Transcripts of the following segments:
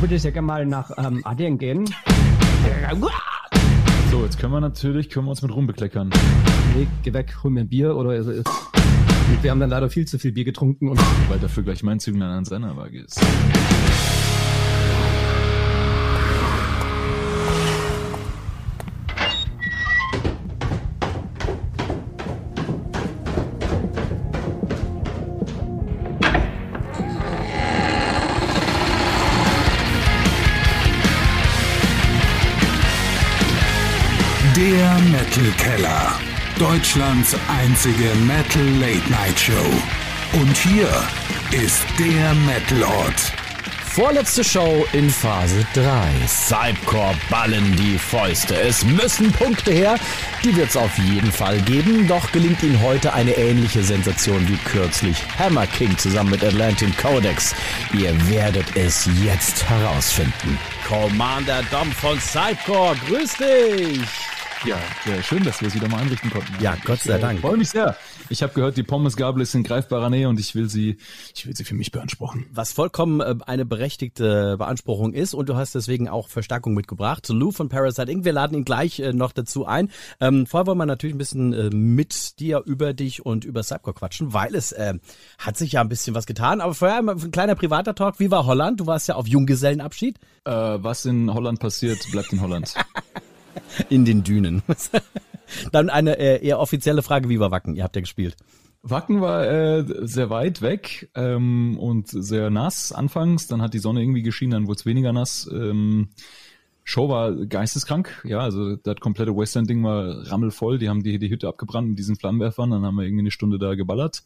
würde sehr gerne mal nach ähm, Adien gehen. So, jetzt können wir natürlich, können wir uns mit rumbekleckern. Nee, geh weg, hol mir ein Bier oder also, wir haben dann leider viel zu viel Bier getrunken und Weil dafür gleich mein Zünglein an seiner Waage ist. Deutschlands einzige Metal Late Night Show. Und hier ist der Metal Ort. Vorletzte Show in Phase 3. Cypcore ballen die Fäuste. Es müssen Punkte her. Die wird's auf jeden Fall geben. Doch gelingt ihnen heute eine ähnliche Sensation wie kürzlich Hammer King zusammen mit Atlantic Codex. Ihr werdet es jetzt herausfinden. Commander Dom von Cypcore, grüß dich! Ja, ja, schön, dass wir es wieder mal einrichten konnten. Ja, Gott sei Ich Dank. freue mich sehr. Ich habe gehört, die Pommesgabel ist in greifbarer Nähe und ich will sie, ich will sie für mich beanspruchen. Was vollkommen äh, eine berechtigte Beanspruchung ist und du hast deswegen auch Verstärkung mitgebracht. Lou von Parasite Inc. Wir laden ihn gleich äh, noch dazu ein. Ähm, vorher wollen wir natürlich ein bisschen äh, mit dir über dich und über Cypcore quatschen, weil es äh, hat sich ja ein bisschen was getan. Aber vorher ein kleiner privater Talk. Wie war Holland? Du warst ja auf Junggesellenabschied Äh, was in Holland passiert, bleibt in Holland. in den Dünen. Dann eine äh, eher offizielle Frage. Wie war Wacken? Ihr habt ja gespielt. Wacken war äh, sehr weit weg ähm, und sehr nass anfangs. Dann hat die Sonne irgendwie geschienen, dann wurde es weniger nass. Ähm, Show war geisteskrank, ja, also das komplette Western-Ding war rammelvoll. Die haben die, die Hütte abgebrannt mit diesen Flammenwerfern. Dann haben wir irgendwie eine Stunde da geballert.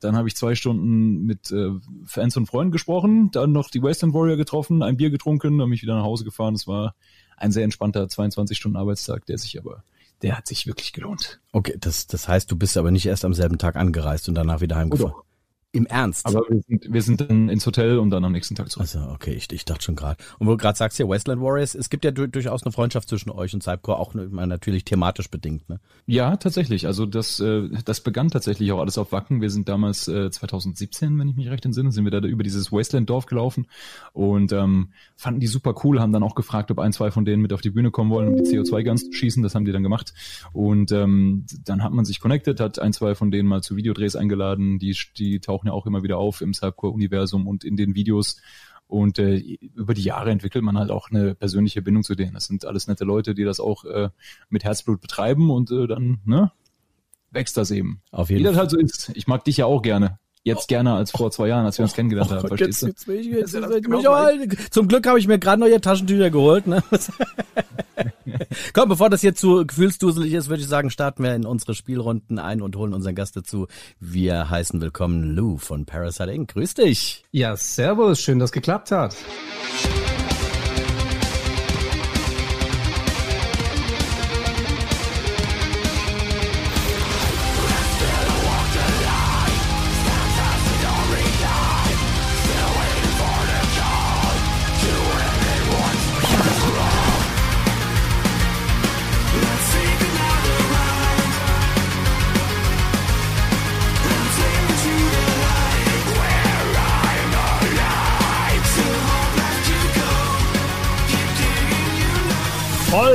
Dann habe ich zwei Stunden mit äh, Fans und Freunden gesprochen, dann noch die Western Warrior getroffen, ein Bier getrunken, dann bin ich wieder nach Hause gefahren. Es war ein sehr entspannter 22 Stunden Arbeitstag, der sich aber, der hat sich wirklich gelohnt. Okay, das, das heißt, du bist aber nicht erst am selben Tag angereist und danach wieder heimgefahren. doch. Im Ernst? Aber wir sind, wir sind dann ins Hotel und dann am nächsten Tag zurück. Also, okay, ich, ich dachte schon gerade. Und wo du gerade sagst, hier Westland Warriors, es gibt ja du, durchaus eine Freundschaft zwischen euch und Cypcore, auch natürlich thematisch bedingt, ne? Ja, tatsächlich. Also das, äh, das begann tatsächlich auch alles auf Wacken. Wir sind damals äh, 2017, wenn ich mich recht entsinne, sind wir da über dieses Wasteland-Dorf gelaufen und ähm, fanden die super cool, haben dann auch gefragt, ob ein, zwei von denen mit auf die Bühne kommen wollen, um die CO2-Guns zu schießen. Das haben die dann gemacht. Und ähm, dann hat man sich connected, hat ein, zwei von denen mal zu Videodrehs eingeladen. Die, die tauchen ja auch immer wieder auf im Cypcore-Universum und in den Videos. Und äh, über die Jahre entwickelt man halt auch eine persönliche Bindung zu denen. Das sind alles nette Leute, die das auch äh, mit Herzblut betreiben und äh, dann ne, wächst das eben. Auf Wie jeden das Fall. halt so ist. Ich mag dich ja auch gerne. Jetzt gerne als vor zwei Jahren, als wir uns kennengelernt haben. Verstehst du? Oh jetzt ich, jetzt, Ja, das jetzt, genau mich auch- zum Glück habe ich mir gerade neue Taschentücher geholt. Ne? Komm, bevor das hier zu gefühlsduselig ist, würde ich sagen, starten wir in unsere Spielrunden ein und holen unseren Gast dazu. Wir heißen willkommen Lou von Parasite Inc. Grüß dich. ja, servus, schön, dass geklappt hat.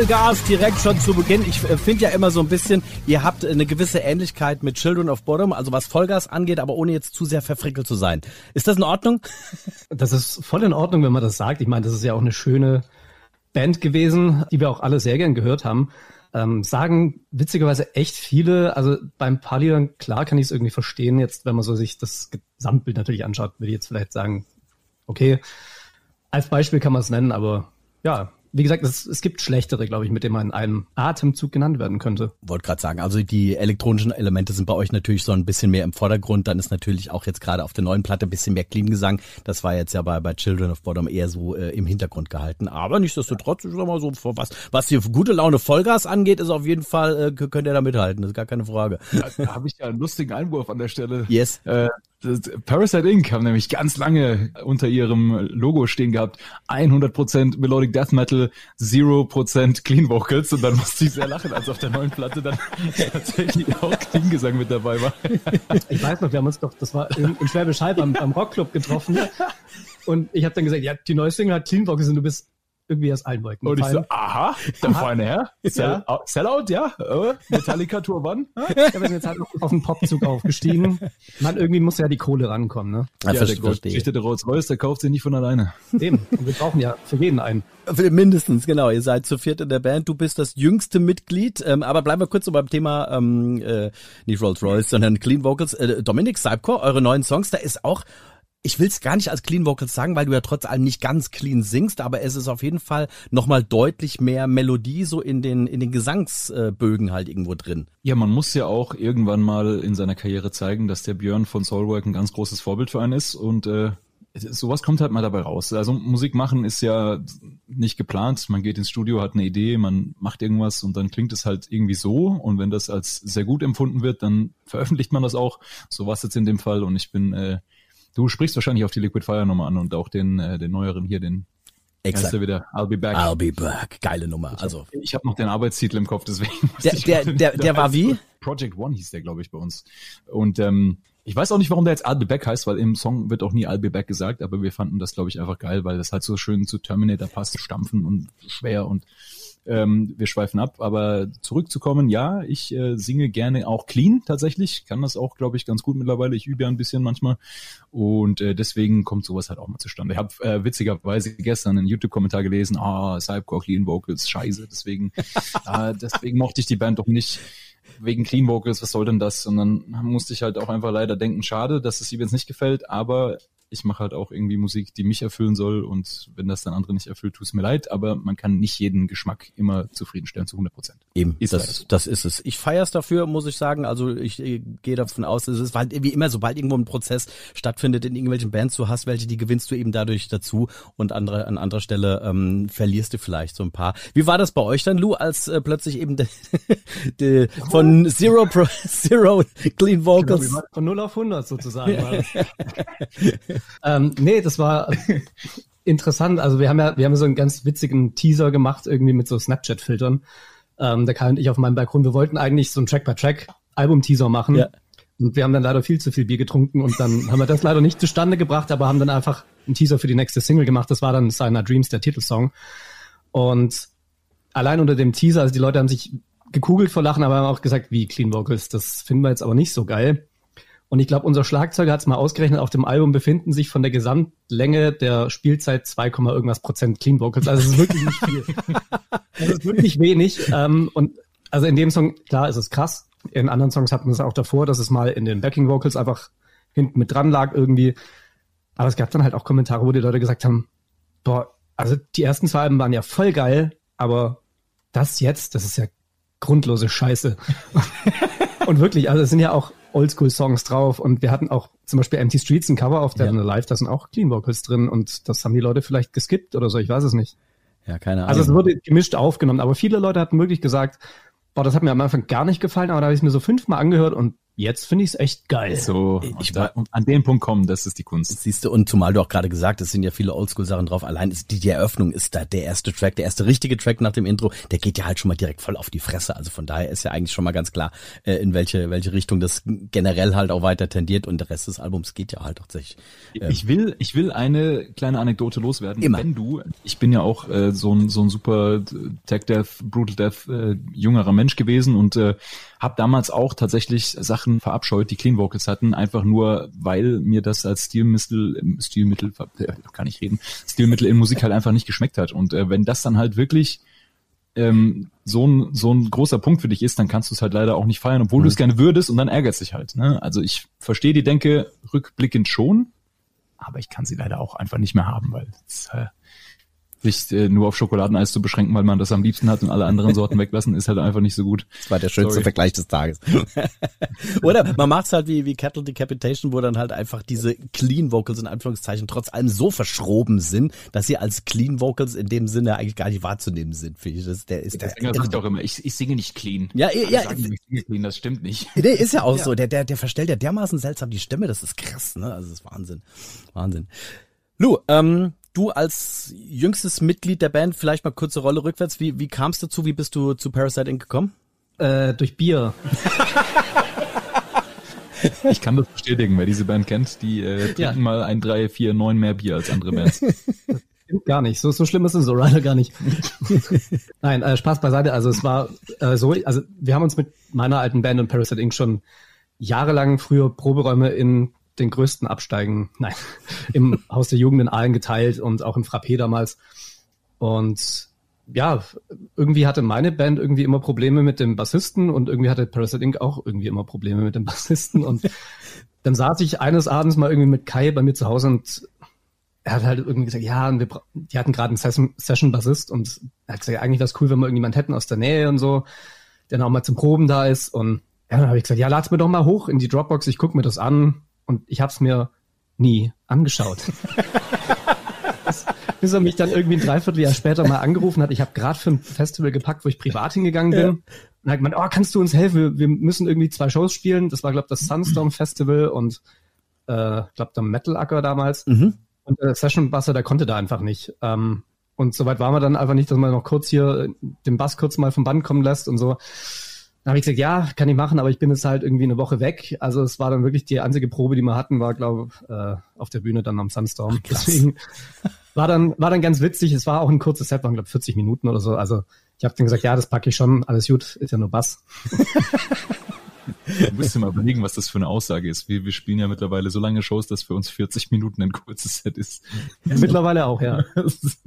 Vollgas direkt schon zu Beginn. Ich äh, finde ja immer so ein bisschen, ihr habt eine gewisse Ähnlichkeit mit Children of Bottom, also was Vollgas angeht, aber ohne jetzt zu sehr verfrickelt zu sein. Ist das in Ordnung? Das ist voll in Ordnung, wenn man das sagt. Ich meine, das ist ja auch eine schöne Band gewesen, die wir auch alle sehr gern gehört haben. Ähm, sagen witzigerweise echt viele, also beim Liedern, klar kann ich es irgendwie verstehen, jetzt wenn man so sich das Gesamtbild natürlich anschaut, würde ich jetzt vielleicht sagen, okay, als Beispiel kann man es nennen, aber ja, wie gesagt, es, es gibt schlechtere, glaube ich, mit denen man in einem Atemzug genannt werden könnte. Wollte gerade sagen, also die elektronischen Elemente sind bei euch natürlich so ein bisschen mehr im Vordergrund. Dann ist natürlich auch jetzt gerade auf der neuen Platte ein bisschen mehr Clean Gesang. Das war jetzt ja bei, bei Children of Bottom eher so äh, im Hintergrund gehalten. Aber nichtsdestotrotz, ich sag mal so, was, was hier gute Laune Vollgas angeht, ist auf jeden Fall, äh, könnt ihr da mithalten. Das ist gar keine Frage. Da habe ich ja einen lustigen Einwurf an der Stelle. Yes. Äh, Parasite Inc. haben nämlich ganz lange unter ihrem Logo stehen gehabt, 100% Melodic Death Metal, 0% Clean Vocals und dann musste ich sehr lachen, als auf der neuen Platte dann tatsächlich auch Clean Gesang mit dabei war. Ich weiß noch, wir haben uns doch, das war in, in Schwäbisch Hall beim, beim Rockclub getroffen. Und ich habe dann gesagt, ja, die neue Single hat Clean Vocals und du bist irgendwie aus allen Wolken Und ich so, gefallen. aha, der feine Herr. Sell, Ja. Sellout, ja. Äh, Metallica Tour One. Ja, wir sind jetzt halt auf den Popzug aufgestiegen. Man, irgendwie muss ja die Kohle rankommen, ne? Ja, Ja, der geschichtete Rolls-Royce, der kauft sich nicht von alleine. Eben. Und wir brauchen ja für jeden einen. Mindestens, genau. Ihr seid zu viert in der Band. Du bist das jüngste Mitglied. Ähm, aber bleiben wir kurz so beim Thema, ähm, äh, nicht Rolls-Royce, sondern Clean Vocals. Äh, Dominik Seibkor, eure neuen Songs, da ist auch, ich will es gar nicht als Clean Vocals sagen, weil du ja trotz allem nicht ganz clean singst, aber es ist auf jeden Fall nochmal deutlich mehr Melodie so in den, in den Gesangsbögen halt irgendwo drin. Ja, man muss ja auch irgendwann mal in seiner Karriere zeigen, dass der Björn von Soulwork ein ganz großes Vorbild für einen ist und äh, sowas kommt halt mal dabei raus. Also Musik machen ist ja nicht geplant. Man geht ins Studio, hat eine Idee, man macht irgendwas und dann klingt es halt irgendwie so. Und wenn das als sehr gut empfunden wird, dann veröffentlicht man das auch. So war es jetzt in dem Fall. Und ich bin, äh, du sprichst wahrscheinlich auf die Liquid Fire Nummer an und auch den, äh, den neueren hier, den Exakt. wieder, I'll be back. I'll be back. Geile Nummer. Also, Ich habe noch den Arbeitstitel im Kopf, deswegen. muss Der- ich- der- der- der war wie? Project One hieß der, glaube ich, bei uns. Und ähm, ich weiß auch nicht, warum der jetzt I'll Be Back heißt, weil im Song wird auch nie I'll Be Back gesagt, aber wir fanden das, glaube ich, einfach geil, weil das halt so schön zu Terminator passt, stampfen und schwer und ähm, wir schweifen ab. Aber zurückzukommen, ja, ich äh, singe gerne auch clean tatsächlich, kann das auch, glaube ich, ganz gut mittlerweile. Ich übe ja ein bisschen manchmal und äh, deswegen kommt sowas halt auch mal zustande. Ich habe äh, witzigerweise gestern einen YouTube-Kommentar gelesen, ah, Cybercore Clean Vocals, scheiße, deswegen, äh, deswegen mochte ich die Band doch nicht wegen Clean Vocals, was soll denn das? Und dann musste ich halt auch einfach leider denken, schade, dass es ihm jetzt nicht gefällt, aber ich mache halt auch irgendwie Musik, die mich erfüllen soll und wenn das dann andere nicht erfüllt, tut es mir leid, aber man kann nicht jeden Geschmack immer zufriedenstellen zu 100 Prozent. Eben, Ist das, so. das ist es. Ich feier's dafür, muss ich sagen. Also ich, äh, gehe davon aus, es ist halt wie immer, sobald irgendwo ein Prozess stattfindet in irgendwelchen Bands, du hast welche, die gewinnst du eben dadurch dazu und andere an anderer Stelle ähm, verlierst du vielleicht so ein paar. Wie war das bei euch dann, Lou, als äh, plötzlich eben de, de, von Zero Pro, Zero Clean Vocals Von 0 auf 100 sozusagen. Ähm, nee, das war interessant. Also wir haben ja, wir haben so einen ganz witzigen Teaser gemacht, irgendwie mit so Snapchat-Filtern. Ähm, da und ich auf meinem Balkon, wir wollten eigentlich so einen Track-by-Track-Album-Teaser machen. Ja. Und wir haben dann leider viel zu viel Bier getrunken und dann haben wir das leider nicht zustande gebracht, aber haben dann einfach einen Teaser für die nächste Single gemacht. Das war dann Signer Dreams, der Titelsong. Und allein unter dem Teaser, also die Leute haben sich gekugelt vor Lachen, aber haben auch gesagt, wie Clean Vocals, das finden wir jetzt aber nicht so geil. Und ich glaube, unser Schlagzeuger hat es mal ausgerechnet, auf dem Album befinden sich von der Gesamtlänge der Spielzeit 2, irgendwas Prozent Clean Vocals. Also es ist wirklich nicht viel. Es ist wirklich wenig. Ähm, und also in dem Song, klar, ist es krass. In anderen Songs hatten wir es auch davor, dass es mal in den Backing Vocals einfach hinten mit dran lag irgendwie. Aber es gab dann halt auch Kommentare, wo die Leute gesagt haben, boah, also die ersten zwei Alben waren ja voll geil, aber das jetzt, das ist ja grundlose Scheiße. und wirklich, also es sind ja auch Oldschool-Songs drauf und wir hatten auch zum Beispiel Empty Streets ein Cover auf Dead Ja. Alive, da sind auch Clean Vocals drin und das haben die Leute vielleicht geskippt oder so, ich weiß es nicht. Ja, keine Ahnung. Also es wurde gemischt aufgenommen, aber viele Leute hatten wirklich gesagt, boah, das hat mir am Anfang gar nicht gefallen, aber da habe ich es mir so fünfmal angehört und jetzt finde ich es echt geil. So, Ich und da, an den Punkt kommen, das ist die Kunst. Siehst du, und zumal du auch gerade gesagt, es sind ja viele Oldschool-Sachen drauf. Allein ist die, die Eröffnung ist da der erste Track, der erste richtige Track nach dem Intro, der geht ja halt schon mal direkt voll auf die Fresse. Also von daher ist ja eigentlich schon mal ganz klar, äh, in welche, welche Richtung das generell halt auch weiter tendiert und der Rest des Albums geht ja halt tatsächlich. Ich will, ich will eine kleine Anekdote loswerden. Immer. Wenn du, ich bin ja auch äh, so ein so ein super Tech Death, Brutal Death äh, jüngerer Mensch gewesen und äh, habe damals auch tatsächlich Sachen verabscheut, die Clean Vocals hatten, einfach nur, weil mir das als Stilmittel, Stilmittel, äh, kann ich reden, Stilmittel in Musik halt einfach nicht geschmeckt hat. Und äh, wenn das dann halt wirklich ähm, so ein so ein großer Punkt für dich ist, dann kannst du es halt leider auch nicht feiern, obwohl du es gerne würdest und dann ärgert sich halt. Ne? Also ich verstehe die Denke rückblickend schon, aber ich kann sie leider auch einfach nicht mehr haben, weil es, äh, sich äh, nur auf Schokoladeneis zu beschränken, weil man das am liebsten hat und alle anderen Sorten weglassen, ist halt einfach nicht so gut. Das war der schönste Sorry. Vergleich des Tages. Oder man macht's halt wie, wie Cattle Decapitation, wo dann halt einfach diese Clean Vocals in Anführungszeichen trotz allem so verschroben sind, dass sie als Clean Vocals in dem Sinne eigentlich gar nicht wahrzunehmen sind, finde ich. Das, der ist Der der, sagt auch immer, ich, ich singe nicht clean. Ja, Alle ja, sagen, ich singe clean, das stimmt nicht. Nee, ist ja auch so. Der, der, der verstellt ja dermaßen seltsam die Stimme, das ist krass, ne? Also das ist Wahnsinn. Wahnsinn. Lou, ähm, du als jüngstes Mitglied der Band, vielleicht mal kurze Rolle rückwärts. Wie, wie kam es dazu? Wie bist du zu Parasite Inc. gekommen? Äh, durch Bier. Ich kann das bestätigen, wer diese Band kennt, die äh, trinken ja. mal ein, drei, vier, neun mehr Bier als andere Bands. Gar nicht. So, so schlimm ist es so Rider gar nicht. Nein, äh, Spaß beiseite. Also es war äh, so, also wir haben uns mit meiner alten Band und Parasite Inc. schon jahrelang früher Proberäume in den größten Absteigen, nein, im Haus der Jugend in Aalen geteilt und auch im Frappé damals. Und ja, irgendwie hatte meine Band irgendwie immer Probleme mit dem Bassisten und irgendwie hatte Parasite Inc. auch irgendwie immer Probleme mit dem Bassisten. Und dann saß ich eines Abends mal irgendwie mit Kai bei mir zu Hause und er hat halt irgendwie gesagt, ja, und wir, die hatten gerade einen Session-Bassist und er hat gesagt, eigentlich wäre es cool, wenn wir irgendjemand hätten aus der Nähe und so, der noch mal zum Proben da ist. Und ja, dann habe ich gesagt, ja, lad's mir doch mal hoch in die Dropbox, ich guck mir das an und ich habe es mir nie angeschaut. bis, bis er mich dann irgendwie ein Dreivierteljahr später mal angerufen hat. Ich habe gerade für ein Festival gepackt, wo ich privat hingegangen bin. Ja. Und hat gemeint, oh, kannst du uns helfen? Wir müssen irgendwie zwei Shows spielen. Das war, glaube das Sunstorm Festival und äh, glaube der Metal Acker damals. Mhm. Und der Session Basser, der konnte da einfach nicht. Ähm, und soweit waren wir dann einfach nicht, dass man noch kurz hier den Bass kurz mal vom Band kommen lässt und so. Dann habe ich gesagt, ja, kann ich machen, aber ich bin jetzt halt irgendwie eine Woche weg. Also es war dann wirklich die einzige Probe, die wir hatten, war, glaube äh, auf der Bühne dann am Sunstorm. Ach, Deswegen war dann, war dann ganz witzig. Es war auch ein kurzes Set, waren, glaube 40 Minuten oder so. Also ich habe dann gesagt, ja, das packe ich schon, alles gut, ist ja nur Bass. Du musst dir mal überlegen, was das für eine Aussage ist. Wir, wir spielen ja mittlerweile so lange Shows, dass für uns 40 Minuten ein kurzes Set ist. Ja, mittlerweile auch, ja. Das ist,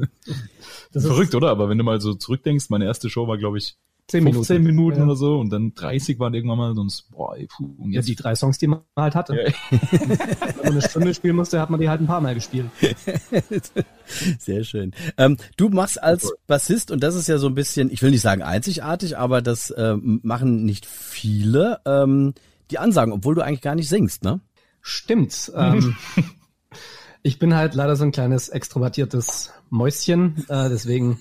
das ist verrückt, oder? Aber wenn du mal so zurückdenkst, meine erste Show war, glaube ich, 10 Minuten, 15 Minuten ja. oder so und dann 30 waren irgendwann mal sonst, boah, ey, puh, und jetzt. Ja, die drei Songs, die man halt hatte. Ja. Wenn man eine Stunde spielen musste, hat man die halt ein paar Mal gespielt. Sehr schön. Ähm, du machst als Bassist, und das ist ja so ein bisschen, ich will nicht sagen einzigartig, aber das äh, machen nicht viele, ähm, die Ansagen, obwohl du eigentlich gar nicht singst, ne? Stimmt. ähm, ich bin halt leider so ein kleines extrovertiertes Mäuschen, äh, deswegen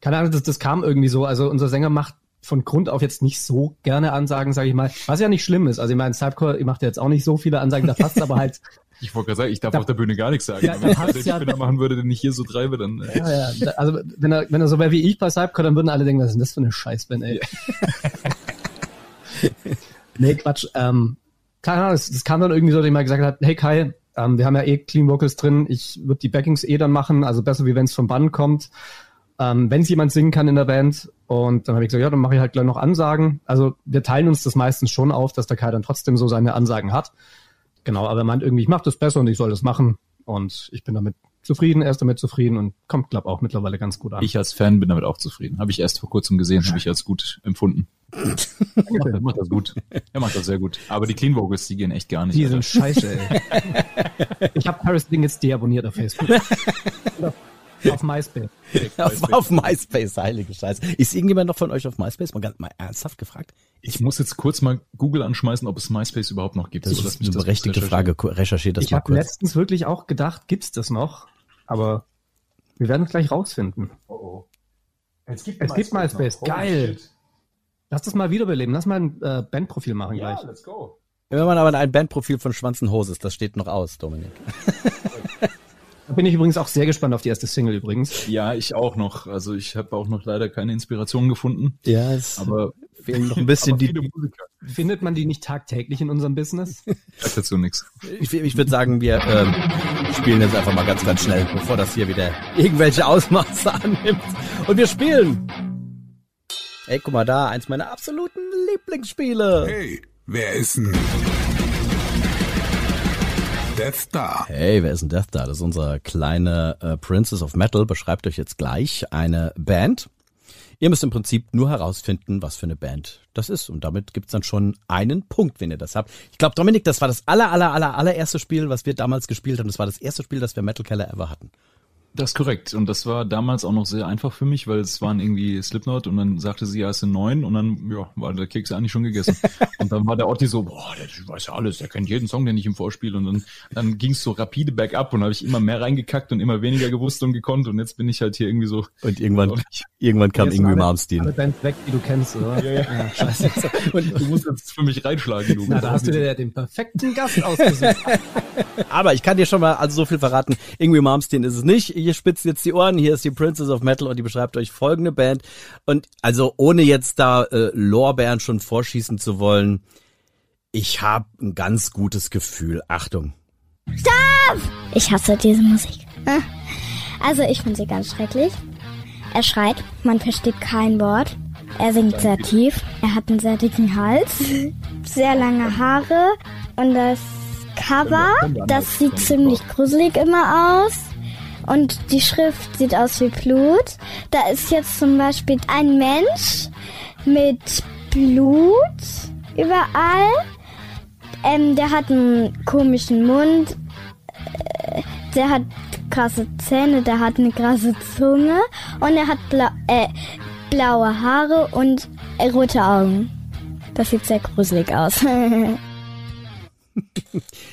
keine Ahnung, das, das kam irgendwie so. Also unser Sänger macht von Grund auf jetzt nicht so gerne Ansagen, sage ich mal. Was ja nicht schlimm ist. Also ich meine, Cypcore, ihr macht ja jetzt auch nicht so viele Ansagen, da passt aber halt. Ich wollte gerade sagen, ich darf da, auf der Bühne gar nichts sagen. Ja, wenn ich den ja, machen würde, den ich hier so treibe, dann. Äh. Ja, ja. Also wenn er, wenn er so wäre wie ich bei Cypcore, dann würden alle denken, was ist denn das für eine Scheißband, ey. Ja. nee, Quatsch. Ähm, keine Ahnung, das, das kam dann irgendwie so, dass ich mal gesagt habe, hey Kai, ähm, wir haben ja eh Clean Vocals drin, ich würde die Backings eh dann machen, also besser wie wenn es vom Band kommt ähm, wenn es jemand singen kann in der Band. Und dann habe ich gesagt, ja, dann mache ich halt gleich noch Ansagen. Also wir teilen uns das meistens schon auf, dass der Kai dann trotzdem so seine Ansagen hat. Genau, aber er meint irgendwie, ich mache das besser und ich soll das machen. Und ich bin damit zufrieden, er ist damit zufrieden und kommt, glaube auch mittlerweile ganz gut an. Ich als Fan bin damit auch zufrieden. Habe ich erst vor kurzem gesehen, habe ich als gut empfunden. er macht das gut. Er macht das sehr gut. Aber die Clean Vocals, die gehen echt gar nicht. Die Alter. sind scheiße, ey. ich habe Paris Ding jetzt deabonniert auf Facebook. Auf MySpace. auf, auf, MySpace, heilige Scheiße. Ist irgendjemand noch von euch auf MySpace? Mal, ganz, mal ernsthaft gefragt? Ich, muss jetzt kurz mal Google anschmeißen, ob es MySpace überhaupt noch gibt. Das so, ist eine berechtigte Frage. Recherchiert das ich mal kurz. Ich habe letztens wirklich auch gedacht, gibt's das noch? Aber wir werden es gleich rausfinden. Oh oh. Es gibt es MySpace. Gibt MySpace. Geil. Lass das mal wiederbeleben. Lass mal ein äh, Bandprofil machen ja, gleich. let's go. Wenn man aber ein Bandprofil von Schwanzen Hoses, das steht noch aus, Dominik. Bin ich übrigens auch sehr gespannt auf die erste Single übrigens. Ja, ich auch noch. Also ich habe auch noch leider keine Inspiration gefunden. Ja, es aber fehlen noch ein bisschen die. Findet man die nicht tagtäglich in unserem Business? Das dazu nichts. Ich, ich würde sagen, wir ähm, spielen jetzt einfach mal ganz, ganz schnell, bevor das hier wieder irgendwelche Ausmaße annimmt. Und wir spielen. Ey, guck mal da, eins meiner absoluten Lieblingsspiele. Hey, wer ist denn? Death Star. Hey, wer ist denn Death Star? Das ist unser kleine äh, Princess of Metal. Beschreibt euch jetzt gleich eine Band. Ihr müsst im Prinzip nur herausfinden, was für eine Band das ist. Und damit gibt's dann schon einen Punkt, wenn ihr das habt. Ich glaube, Dominik, das war das aller, aller, aller, allererste Spiel, was wir damals gespielt haben. Das war das erste Spiel, das wir Metal Keller ever hatten. Das ist korrekt. Und das war damals auch noch sehr einfach für mich, weil es waren irgendwie Slipknot und dann sagte sie, ja, es sind neun und dann, ja, war der Keks eigentlich schon gegessen. und dann war der Otti so, boah, der weiß ja alles, der kennt jeden Song, den ich ihm vorspiele. Und dann, dann ging es so rapide bergab und habe ich immer mehr reingekackt und immer weniger gewusst und gekonnt. Und jetzt bin ich halt hier irgendwie so. Und irgendwann, und ich, irgendwann kam irgendwie Malmsteen. Alle Bands weg, die du kennst, oder? Ja, ja. ja scheiße. und du musst jetzt für mich reinschlagen, du. Na, da hast du dir ja den perfekten Gast ausgesucht. Aber ich kann dir schon mal also so viel verraten. Irgendwie Malmsteen ist es nicht. Ihr spitzt jetzt die Ohren. Hier ist die Princess of Metal und die beschreibt euch folgende Band. Und also ohne jetzt da äh, Lorbeeren schon vorschießen zu wollen, Ich habe ein ganz gutes Gefühl. Achtung. Stopp! Ich hasse diese Musik. Ah. Also ich finde sie ganz schrecklich. Er schreit, man versteht kein Wort. Er singt sehr tief. Er hat einen sehr dicken Hals, sehr lange Haare und das Cover, das sieht ziemlich gruselig immer aus. Und die Schrift sieht aus wie Blut. Da ist jetzt zum Beispiel ein Mensch mit Blut überall. Ähm, der hat einen komischen Mund. Äh, Der hat krasse Zähne, der hat eine krasse Zunge und er hat blau, äh, blaue Haare und äh, rote Augen. Das sieht sehr gruselig aus.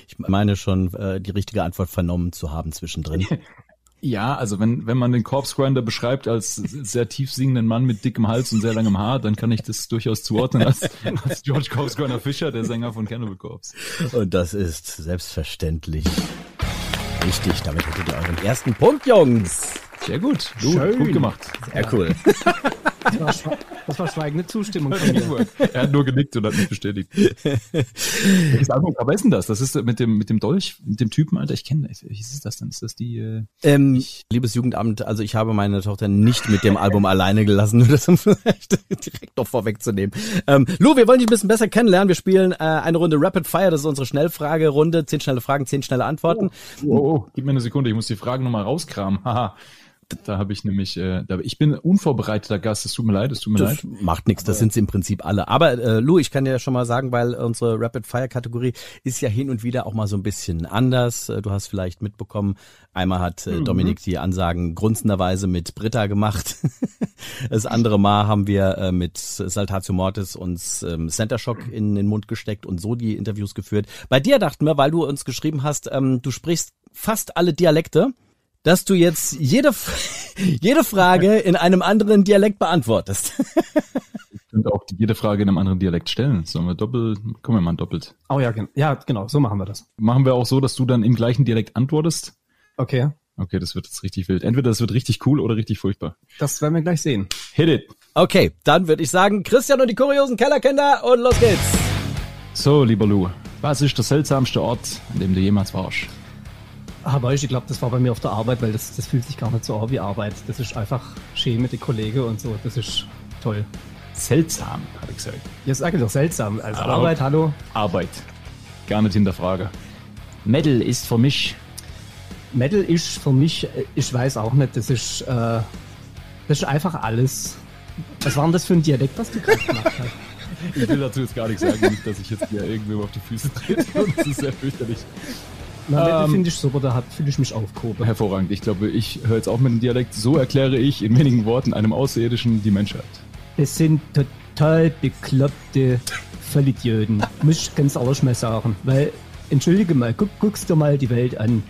Ich meine schon, äh, die richtige Antwort vernommen zu haben zwischendrin. Ja, also wenn, wenn man den Corpse Grinder beschreibt als sehr tief singenden Mann mit dickem Hals und sehr langem Haar, dann kann ich das durchaus zuordnen als, als George Corpse Grinder Fischer, der Sänger von Cannibal Corpse. Und das ist selbstverständlich richtig. Damit hättet ihr euren ersten Punkt, Jungs. Sehr gut. Du, Schön. gut gemacht. Sehr cool. Das war, schwe- das war schweigende Zustimmung von mir. er hat nur genickt und hat mich bestätigt. Welches Album aber ist denn das? Das ist mit dem, mit dem Dolch, mit dem Typen, Alter, ich kenne, wie ist das denn? Ist das die, äh, Ähm, liebes Jugendamt, also ich habe meine Tochter nicht mit dem Album alleine gelassen, nur das um vielleicht direkt noch vorwegzunehmen. Ähm, Lou, wir wollen dich ein bisschen besser kennenlernen. Wir spielen äh, eine Runde Rapid Fire, das ist unsere Schnellfragerunde. Zehn schnelle Fragen, zehn schnelle Antworten. Oh, oh, gib mir eine Sekunde, ich muss die Fragen nochmal rauskramen. Haha. Da habe ich nämlich, äh, da, ich bin unvorbereiteter Gast, es tut mir leid, es tut mir Das leid. macht nichts, das sind sie im Prinzip alle. Aber äh, Lou, ich kann dir schon mal sagen, weil unsere Rapid Fire Kategorie ist ja hin und wieder auch mal so ein bisschen anders. Äh, Du hast vielleicht mitbekommen, einmal hat äh, Dominik die Ansagen grunzenderweise mit Britta gemacht. Das andere Mal haben wir äh, mit Saltatio Mortis uns ähm, Center Shock in den Mund gesteckt und so die Interviews geführt. Bei dir dachten wir, weil du uns geschrieben hast, ähm, du sprichst fast alle Dialekte, dass du jetzt jede, jede Frage in einem anderen Dialekt beantwortest. Und auch die, jede Frage in einem anderen Dialekt stellen. Sollen wir doppelt, kommen wir mal doppelt. Oh ja, gen- ja, genau, so machen wir das. Machen wir auch so, dass du dann im gleichen Dialekt antwortest? Okay, Okay, das wird jetzt richtig wild. Entweder das wird richtig cool oder richtig furchtbar. das werden wir gleich sehen. Hit it! Okay, dann würde ich sagen, Christian und die kuriosen Kellerkinder und los geht's. So, lieber Lou, was ist der seltsamste Ort, an dem du jemals warst? Ah, weißt ich glaube, das war bei mir auf der Arbeit, weil das, das fühlt sich gar nicht so an wie Arbeit. Das ist einfach schön mit den Kollegen und so. Das ist toll. Seltsam, habe ich gesagt. Jetzt sage ich doch seltsam. Also Aber- Arbeit, hallo. Arbeit. Gar nicht hinterfrage. Metal ist für mich Metal ist für mich, äh, ich weiß auch nicht, das ist, äh, das ist einfach alles. Was war denn das für ein Dialekt, was du gerade gemacht hast? Ich will dazu jetzt gar nichts sagen, nicht, dass ich jetzt hier irgendwem auf die Füße trete. Das ist sehr fürchterlich. Na, Ähm, finde ich super, da fühle ich mich aufgehoben. Hervorragend. Ich glaube, ich höre jetzt auch mit dem Dialekt. So erkläre ich in wenigen Worten einem Außerirdischen die Menschheit. Das sind total bekloppte Vollidioten. Muss ich ganz ehrlich mal sagen. Weil, entschuldige mal, guck, guckst dir mal die Welt an.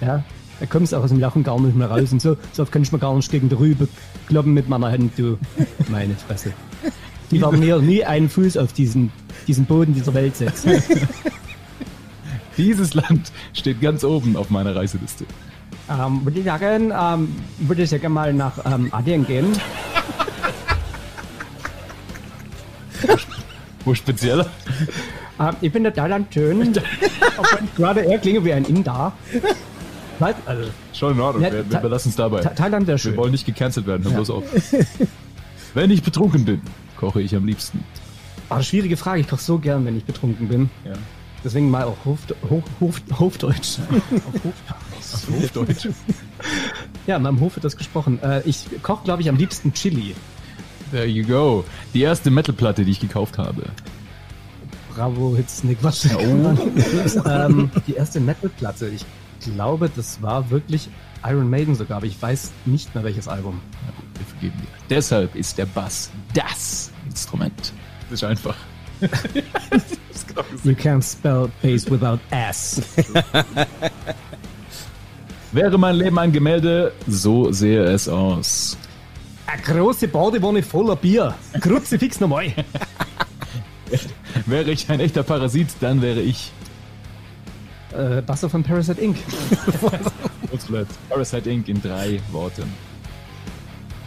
Ja, da kommst du auch aus dem Lachen gar nicht mehr raus. Und so, so oft kann ich mir gar nicht gegen die Rübe kloppen mit meiner Hand, du. Meine Fresse. Die werden mir nie einen Fuß auf diesen, diesen Boden dieser Welt setzen. Dieses Land steht ganz oben auf meiner Reiseliste. Ähm, würde ich sagen, ähm, würde ich ja mal nach ähm, Adien gehen. Wo spezieller? Ähm, ich finde Thailand schön. Auch wenn gerade eher klinge wie ein Inder. Was? Also, Schon in Ordnung. Ja, wir, wir belassen es dabei. Tha- Thailand wäre Wir schön. wollen nicht gecancelt werden. Hör bloß auf. Wenn ich betrunken bin, koche ich am liebsten. Ah, schwierige Frage. Ich koche so gern, wenn ich betrunken bin. Ja. Deswegen mal auch Hof, Hof, Hof, Hofdeutsch. Auf Hofdeutsch. ja, in meinem Hof wird das gesprochen. Äh, ich koche, glaube ich, am liebsten Chili. There you go. Die erste Metalplatte, die ich gekauft habe. Bravo, Hits, Nick, was? ähm, die erste Metalplatte. Ich glaube, das war wirklich Iron Maiden sogar, aber ich weiß nicht mehr welches Album. Na gut, wir vergeben dir. Deshalb ist der Bass das Instrument. Das ist einfach. You can't spell bass without ass. Wäre mein Leben ein Gemälde, so sähe es aus. Eine große Badewanne voller Bier. Kruzifix nochmal. Wäre ich ein echter Parasit, dann wäre ich. Äh, Buster von Parasite Inc. Parasite Inc. in drei Worten.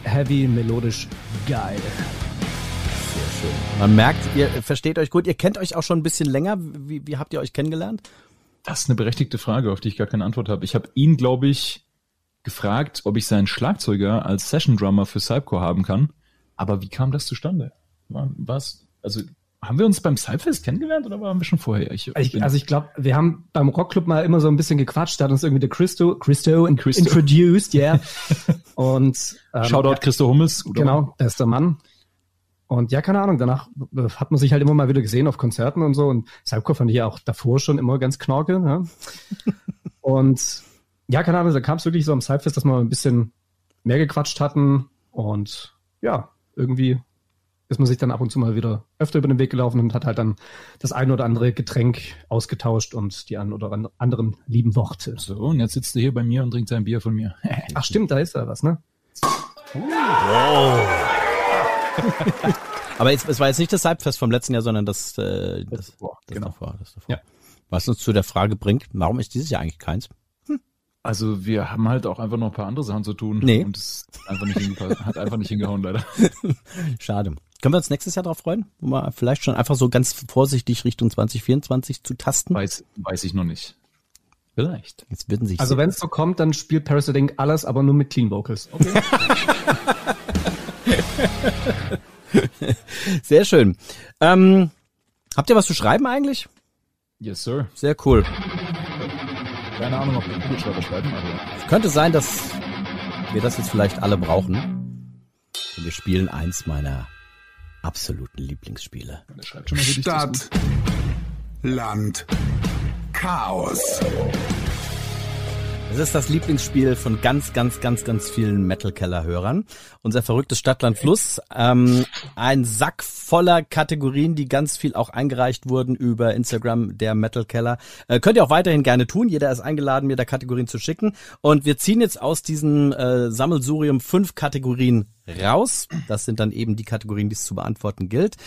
Heavy, melodisch, geil. Schön. Man merkt, ihr versteht euch gut. Ihr kennt euch auch schon ein bisschen länger. Wie, wie habt ihr euch kennengelernt? Das ist eine berechtigte Frage, auf die ich gar keine Antwort habe. Ich habe ihn, glaube ich, gefragt, ob ich seinen Schlagzeuger als Session Drummer für Cypcore haben kann. Aber wie kam das zustande? Was? Also haben wir uns beim Cypfest kennengelernt oder waren wir schon vorher? Ich, ich, also ich glaube, wir haben beim Rockclub mal immer so ein bisschen gequatscht, da hat uns irgendwie der Christo, Christo, in, Christo. introduced, yeah. Und ähm, Shoutout Christo Hummels. Genau, bester Mann. Und ja, keine Ahnung, danach hat man sich halt immer mal wieder gesehen auf Konzerten und so. Und Cypcore fand ich ja auch davor schon immer ganz knorke. Ne? und ja, keine Ahnung, da kam es wirklich so am Cypfest, dass wir ein bisschen mehr gequatscht hatten. Und ja, irgendwie ist man sich dann ab und zu mal wieder öfter über den Weg gelaufen und hat halt dann das ein oder andere Getränk ausgetauscht und die ein oder anderen lieben Worte. So, und jetzt sitzt er hier bei mir und trinkt sein Bier von mir. Ach stimmt, da ist da was, ne? Wow. Aber es war jetzt nicht das Halbfest vom letzten Jahr, sondern das, äh, das, das, davor, das, genau. davor, das davor. Ja. Was uns zu der Frage bringt, warum ist dieses Jahr eigentlich keins? Also wir haben halt auch einfach noch ein paar andere Sachen zu tun. Nee. Und es einfach nicht hat einfach nicht hingehauen, leider. Schade. Können wir uns nächstes Jahr darauf freuen? Um mal vielleicht schon einfach so ganz vorsichtig Richtung 2024 zu tasten? Weiß, weiß ich noch nicht. Vielleicht. Jetzt würden sich also wenn es so kommt, dann spielt Parasite alles, aber nur mit Clean Vocals. Okay. Sehr schön. Ähm, habt ihr was zu schreiben eigentlich? Yes, sir. Sehr cool. Keine Ahnung, ob wir einen Kugelschreiber schreiben, aber. Könnte sein, dass wir das jetzt vielleicht alle brauchen. Und wir spielen eins meiner absoluten Lieblingsspiele. Stadt, Land, Chaos. Es ist das Lieblingsspiel von ganz, ganz, ganz, ganz vielen Metal-Keller-Hörern. Unser verrücktes Stadtland Fluss. Ähm, ein Sack voller Kategorien, die ganz viel auch eingereicht wurden über Instagram der Metal Keller. Äh, könnt ihr auch weiterhin gerne tun. Jeder ist eingeladen, mir da Kategorien zu schicken. Und wir ziehen jetzt aus diesem äh, Sammelsurium fünf Kategorien raus. Das sind dann eben die Kategorien, die es zu beantworten gilt.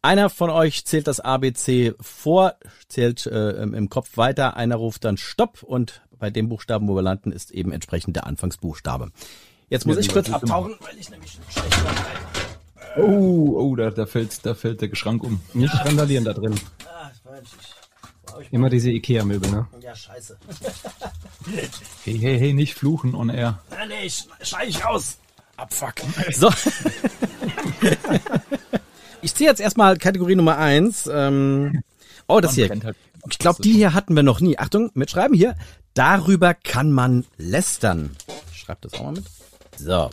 Einer von euch zählt das ABC vor, zählt äh, im Kopf weiter. Einer ruft dann Stopp und bei dem Buchstaben, wo wir landen, ist eben entsprechend der Anfangsbuchstabe. Jetzt muss ja, ich kurz abtauchen, weil ich nämlich schlecht Oh, oh, da, da fällt, da fällt der Schrank um. Nicht randalieren da drin. Ah, Immer diese Ikea-Möbel, ne? Ja, scheiße. hey, hey, hey, nicht fluchen on air. Nein, nee, schei ich aus. Abfuck. So. ich ziehe jetzt erstmal Kategorie Nummer eins. Ähm, oh, das hier. Halt ich glaube, die hier hatten wir noch nie. Achtung, mitschreiben hier. Darüber kann man lästern. Schreib das auch mal mit. So.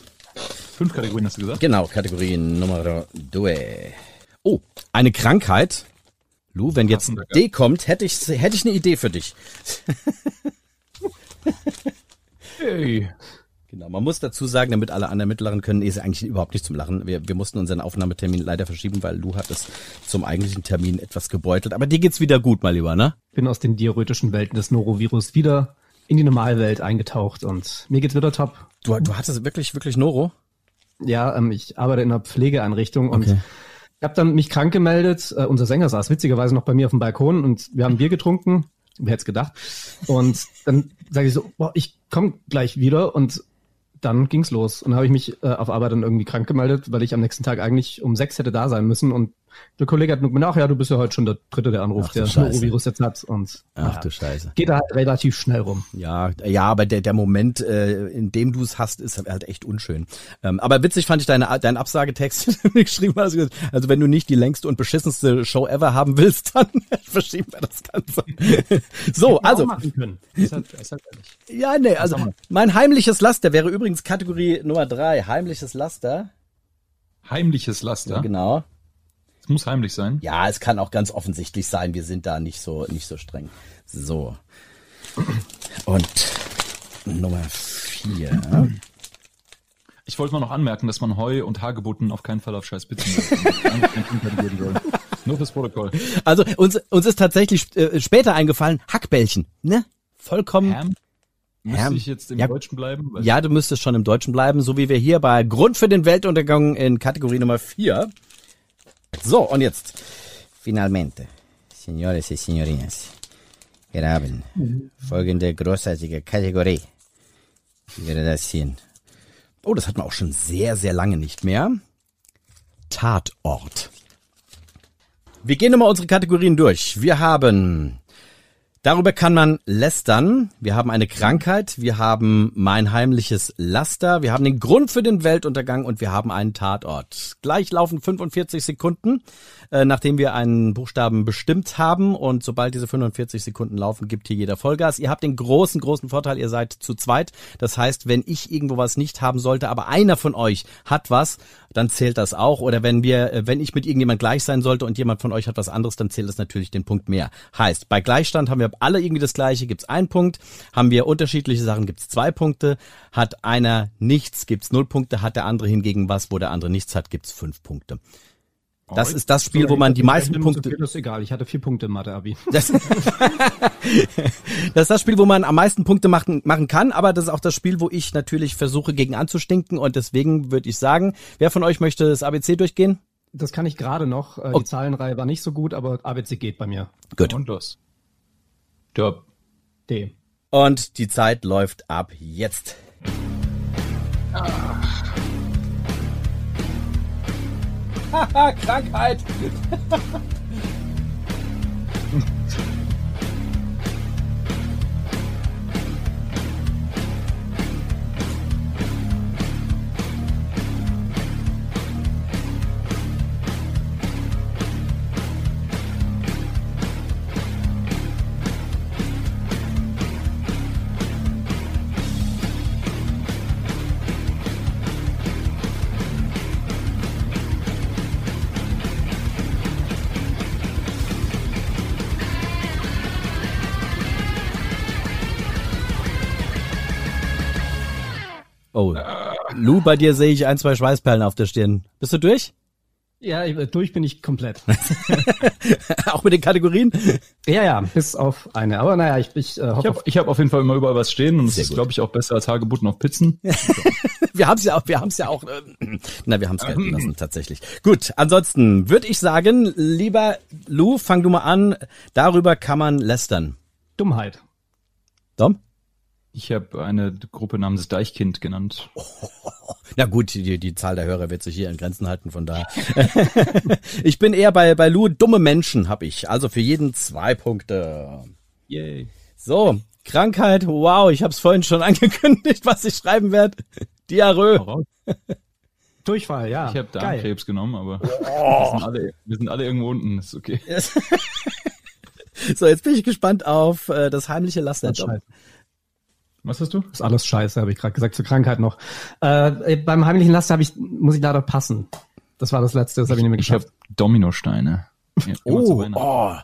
Fünf Kategorien hast du gesagt? Genau, Kategorie Nummer due. Oh, eine Krankheit. Lu, wenn jetzt D kommt, hätte ich, hätte ich eine Idee für dich. hey. Genau, man muss dazu sagen, damit alle anderen mitlachen können, ist eigentlich überhaupt nicht zum Lachen. Wir, wir mussten unseren Aufnahmetermin leider verschieben, weil Lu hat es zum eigentlichen Termin etwas gebeutelt. Aber dir geht's wieder gut, mein Lieber, ne? Bin aus den diarrhytischen Welten des Norovirus wieder in die Normalwelt eingetaucht und mir geht's wieder top. Du, du hattest wirklich, wirklich Noro? Ja, ähm, ich arbeite in einer Pflegeeinrichtung und okay. ich habe dann mich krank gemeldet. Äh, unser Sänger saß witzigerweise noch bei mir auf dem Balkon und wir haben Bier getrunken. Wer hätte gedacht? Und dann sage ich so, boah, ich komme gleich wieder und dann ging's los. Und dann habe ich mich äh, auf Arbeit dann irgendwie krank gemeldet, weil ich am nächsten Tag eigentlich um sechs hätte da sein müssen. Und der Kollege hat nur gemeint, ach ja, du bist ja heute schon der Dritte, der anruft, der Norovirus jetzt hat. Und ach ja, du Scheiße. Geht da halt relativ schnell rum. Ja, ja, aber der, der Moment, äh, in dem du es hast, ist halt echt unschön. Ähm, aber witzig fand ich deine, deinen Absagetext, den du geschrieben hast. Also wenn du nicht die längste und beschissenste Show ever haben willst, dann verschieben wir das Ganze. so, also. Ist halt, ist halt ja, nee, also mein heimliches Laster wäre übrigens Kategorie Nummer drei. Heimliches Laster. Heimliches Laster? Ja, genau. Es muss heimlich sein. Ja, es kann auch ganz offensichtlich sein. Wir sind da nicht so, nicht so streng. So. Und Nummer vier. Ich wollte mal noch anmerken, dass man Heu und Hagebutten auf keinen Fall auf scheiß Pizzen Nur fürs Protokoll. Also uns, uns ist tatsächlich äh, später eingefallen, Hackbällchen, ne? Vollkommen. Ham? Müsste Ham. ich jetzt im ja, Deutschen bleiben? Ja, du müsstest schon im Deutschen bleiben, so wie wir hier bei Grund für den Weltuntergang in Kategorie Nummer vier so, und jetzt. Finalmente, señores y señorinas, wir haben folgende großartige Kategorie. Wie wäre das hier? Oh, das hat man auch schon sehr, sehr lange nicht mehr. Tatort. Wir gehen nochmal unsere Kategorien durch. Wir haben Darüber kann man lästern. Wir haben eine Krankheit, wir haben mein heimliches Laster, wir haben den Grund für den Weltuntergang und wir haben einen Tatort. Gleich laufen 45 Sekunden, äh, nachdem wir einen Buchstaben bestimmt haben und sobald diese 45 Sekunden laufen, gibt hier jeder Vollgas. Ihr habt den großen, großen Vorteil, ihr seid zu zweit. Das heißt, wenn ich irgendwo was nicht haben sollte, aber einer von euch hat was, dann zählt das auch. Oder wenn wir, äh, wenn ich mit irgendjemand gleich sein sollte und jemand von euch hat was anderes, dann zählt das natürlich den Punkt mehr. Heißt, bei Gleichstand haben wir alle irgendwie das gleiche, gibt's einen Punkt. Haben wir unterschiedliche Sachen, gibt's zwei Punkte. Hat einer nichts, gibt's null Punkte. Hat der andere hingegen was, wo der andere nichts hat, gibt's fünf Punkte. Das ist das Spiel, wo man die meisten Punkte. Das ist egal, ich hatte vier Punkte im Mathe-Abi. Das, das ist das Spiel, wo man am meisten Punkte machen, machen kann, aber das ist auch das Spiel, wo ich natürlich versuche, gegen anzustinken und deswegen würde ich sagen, wer von euch möchte das ABC durchgehen? Das kann ich gerade noch. Äh, die Oh. Zahlenreihe war nicht so gut, aber ABC geht bei mir. Gut. Und los. Top. D. Und die Zeit läuft ab jetzt. Haha, Krankheit. Lou, bei dir sehe ich ein, zwei Schweißperlen auf der Stirn. Bist du durch? Ja, ich- durch bin ich komplett. Auch mit den Kategorien? ja, ja, bis auf eine. Aber naja, ich, ich äh, Ich habe ich hab auf jeden Fall immer überall was stehen und es ist, glaube ich, auch besser als Hagebutten auf Pizzen. Wir haben es ja auch, wir haben es ja auch, äh, na, wir haben es gelten lassen, tatsächlich. Gut, ansonsten würde ich sagen, lieber Lou, fang du mal an. Darüber kann man lästern. Dummheit. Dom? Ich habe eine Gruppe namens Deichkind genannt. Na gut, die, die Zahl der Hörer wird sich hier in Grenzen halten, von daher. ich bin eher bei, bei Lou, dumme Menschen habe ich. Also für jeden zwei Punkte. Yay. So, Krankheit, wow, ich habe es vorhin schon angekündigt, was ich schreiben werde. Diarrhoe. Durchfall, ja. Ich habe. Darmkrebs genommen, aber wir, sind alle, wir sind alle irgendwo unten. Ist okay. So, jetzt bin ich gespannt auf äh, das heimliche Laster. Was hast du? ist alles scheiße, habe ich gerade gesagt, zur Krankheit noch. Äh, beim heimlichen Laster habe ich, muss ich leider passen. Das war das letzte, das habe ich nicht mehr Ich habe geschafft. Dominosteine. Oh, Weihnachten. oh,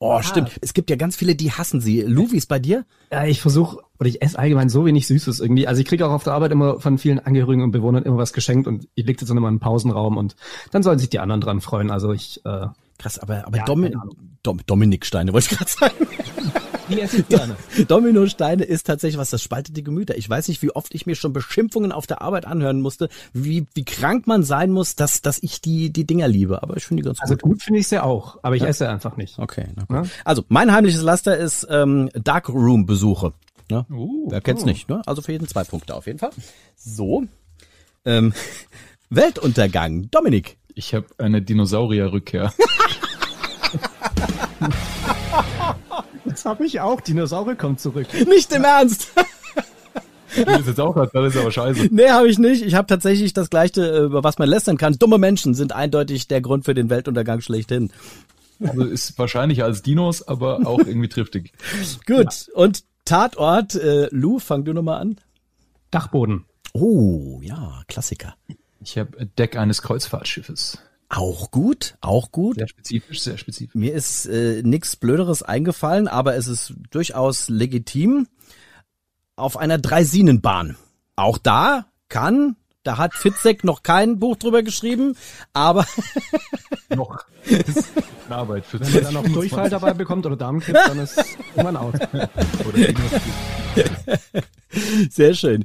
oh, stimmt. Es gibt ja ganz viele, die hassen sie. Lou, wie ist bei dir? Ja, ich versuche, oder ich esse allgemein so wenig Süßes irgendwie. Also ich kriege auch auf der Arbeit immer von vielen Angehörigen und Bewohnern immer was geschenkt und ich lege das dann immer in den Pausenraum und dann sollen sich die anderen dran freuen. Also ich, äh, Krass, aber, aber Ja, Domi keine Ahnung. Dom Dominiksteine, wollte ich gerade sagen. Die esse ich gerne. Dominosteine ist tatsächlich was, das spaltet die Gemüter. Ich weiß nicht, wie oft ich mir schon Beschimpfungen auf der Arbeit anhören musste, wie, wie krank man sein muss, dass, dass ich die, die Dinger liebe. Aber ich finde die ganz Also gut. gut finde ich sie auch, aber ich esse einfach nicht. Okay. Na Ja. Also, mein heimliches Laster ist ähm, Darkroom-Besuche. Ne? Uh, Wer kennt's nicht, ne? Also für jeden zwei Punkte auf jeden Fall. So. Ähm, Weltuntergang. Dominik. Ich habe eine Dinosaurierrückkehr. Das habe ich auch. Dinosaurier kommt zurück. Nicht im Ernst. Das ist jetzt auch was, das ist aber scheiße. Nee, habe ich nicht. Ich habe tatsächlich das gleiche, äh, über was man lästern kann. Dumme Menschen sind eindeutig der Grund für den Weltuntergang schlechthin. Also ist wahrscheinlicher als Dinos, aber auch irgendwie triftig. Gut. Und Tatort, äh, Lou, fang du nochmal an. Dachboden. Oh, ja, Klassiker. Ich habe Deck eines Kreuzfahrtschiffes. Auch gut, auch gut. Sehr spezifisch, sehr spezifisch. Mir ist äh, nichts Blöderes eingefallen, aber es ist durchaus legitim. Auf einer Dreisinenbahn. Auch da kann, da hat Fitzek noch kein Buch drüber geschrieben, aber Noch. Das ist eine Arbeit für Wenn man dann noch Durchfall dabei bekommt oder Darmkrebs, dann ist. Oder Dinos. sehr schön.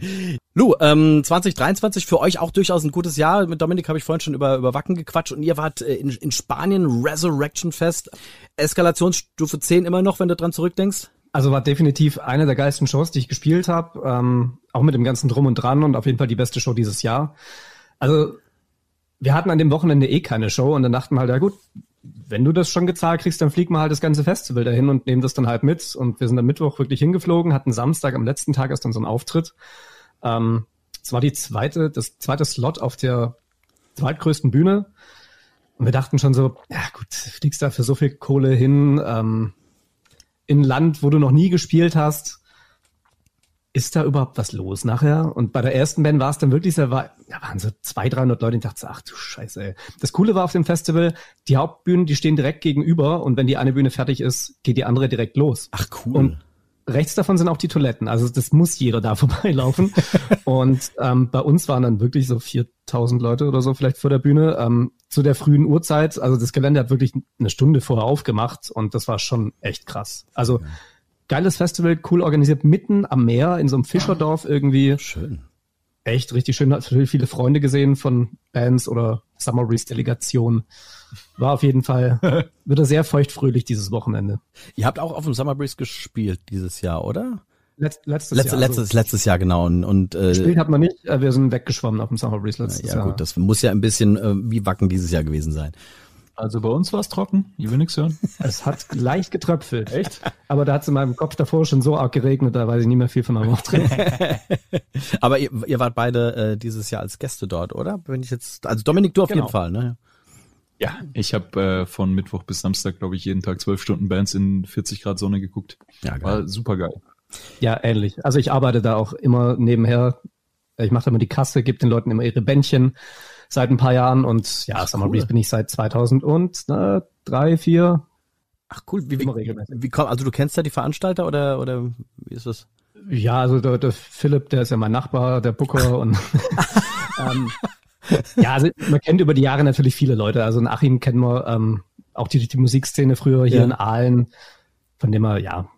Lou, ähm, 2023 für euch auch durchaus ein gutes Jahr. Mit Dominik habe ich vorhin schon über, über Wacken gequatscht und ihr wart äh, in, in Spanien Resurrection Fest. Eskalationsstufe 10 immer noch, wenn du dran zurückdenkst? Also war definitiv eine der geilsten Shows, die ich gespielt habe. Ähm, auch mit dem ganzen Drum und Dran und auf jeden Fall die beste Show dieses Jahr. Also wir hatten an dem Wochenende eh keine Show und dann dachten wir halt, ja gut, wenn du das schon gezahlt kriegst, dann flieg mal halt das ganze Festival dahin und nehmen das dann halt mit. Und wir sind am Mittwoch wirklich hingeflogen, hatten Samstag am letzten Tag erst dann so einen Auftritt. Ähm, es war die zweite, das zweite Slot auf der zweitgrößten Bühne. Und wir dachten schon so, ja gut, fliegst da für so viel Kohle hin, ähm, in ein Land, wo du noch nie gespielt hast. Ist da überhaupt was los nachher? Und bei der ersten Band war es dann wirklich so, war, da waren so 200, 300 Leute, ich dachte ach du Scheiße, ey. Das Coole war auf dem Festival, die Hauptbühnen, die stehen direkt gegenüber und wenn die eine Bühne fertig ist, geht die andere direkt los. Ach cool. Und rechts davon sind auch die Toiletten. Also das muss jeder da vorbeilaufen. und ähm, bei uns waren dann wirklich so 4000 Leute oder so vielleicht vor der Bühne. Ähm, zu der frühen Uhrzeit. Also das Gelände hat wirklich eine Stunde vorher aufgemacht und das war schon echt krass. Also ja. geiles Festival, cool organisiert, mitten am Meer in so einem Fischerdorf irgendwie. Schön. Echt richtig schön. Hat viele Freunde gesehen von Bands oder Summer Breeze Delegation. War auf jeden Fall wieder sehr feuchtfröhlich dieses Wochenende. Ihr habt auch auf dem Summer Breeze gespielt dieses Jahr, oder? Letzt, letztes Letz, Jahr. Letztes, also, letztes Jahr, genau. Und, und äh, gespielt hat man nicht, äh, wir sind weggeschwommen auf dem Summer Breeze letztes ja, Jahr. Ja gut, das muss ja ein bisschen äh, wie Wacken dieses Jahr gewesen sein. Also bei uns war es trocken, ich will nichts hören. Es hat leicht getröpfelt. Echt? Aber da hat es in meinem Kopf davor schon so arg geregnet, da weiß ich nicht mehr viel von meinem Auftritt. Aber ihr, ihr wart beide äh, dieses Jahr als Gäste dort, oder? Wenn ich jetzt, also Dominik, du auf genau. jeden Fall, ne? Ja, ich habe äh, von Mittwoch bis Samstag, glaube ich, jeden Tag zwölf Stunden Bands in 40 Grad Sonne geguckt. Ja, geil. War super geil. Ja, ähnlich. Also ich arbeite da auch immer nebenher. Ich mache da immer die Kasse, gebe den Leuten immer ihre Bändchen seit ein paar Jahren und ja, Ach, Summer cool. Breeze bin ich seit 2003, 4. Ach cool, wie, wie, wie komm, also du kennst ja die Veranstalter oder oder wie ist das? Ja, also der, der Philipp, der ist ja mein Nachbar, der Booker und ähm, ja, also man kennt über die Jahre natürlich viele Leute. Also in Achim kennen wir ähm, auch die, die Musikszene früher hier ja. in Aalen, von dem er ja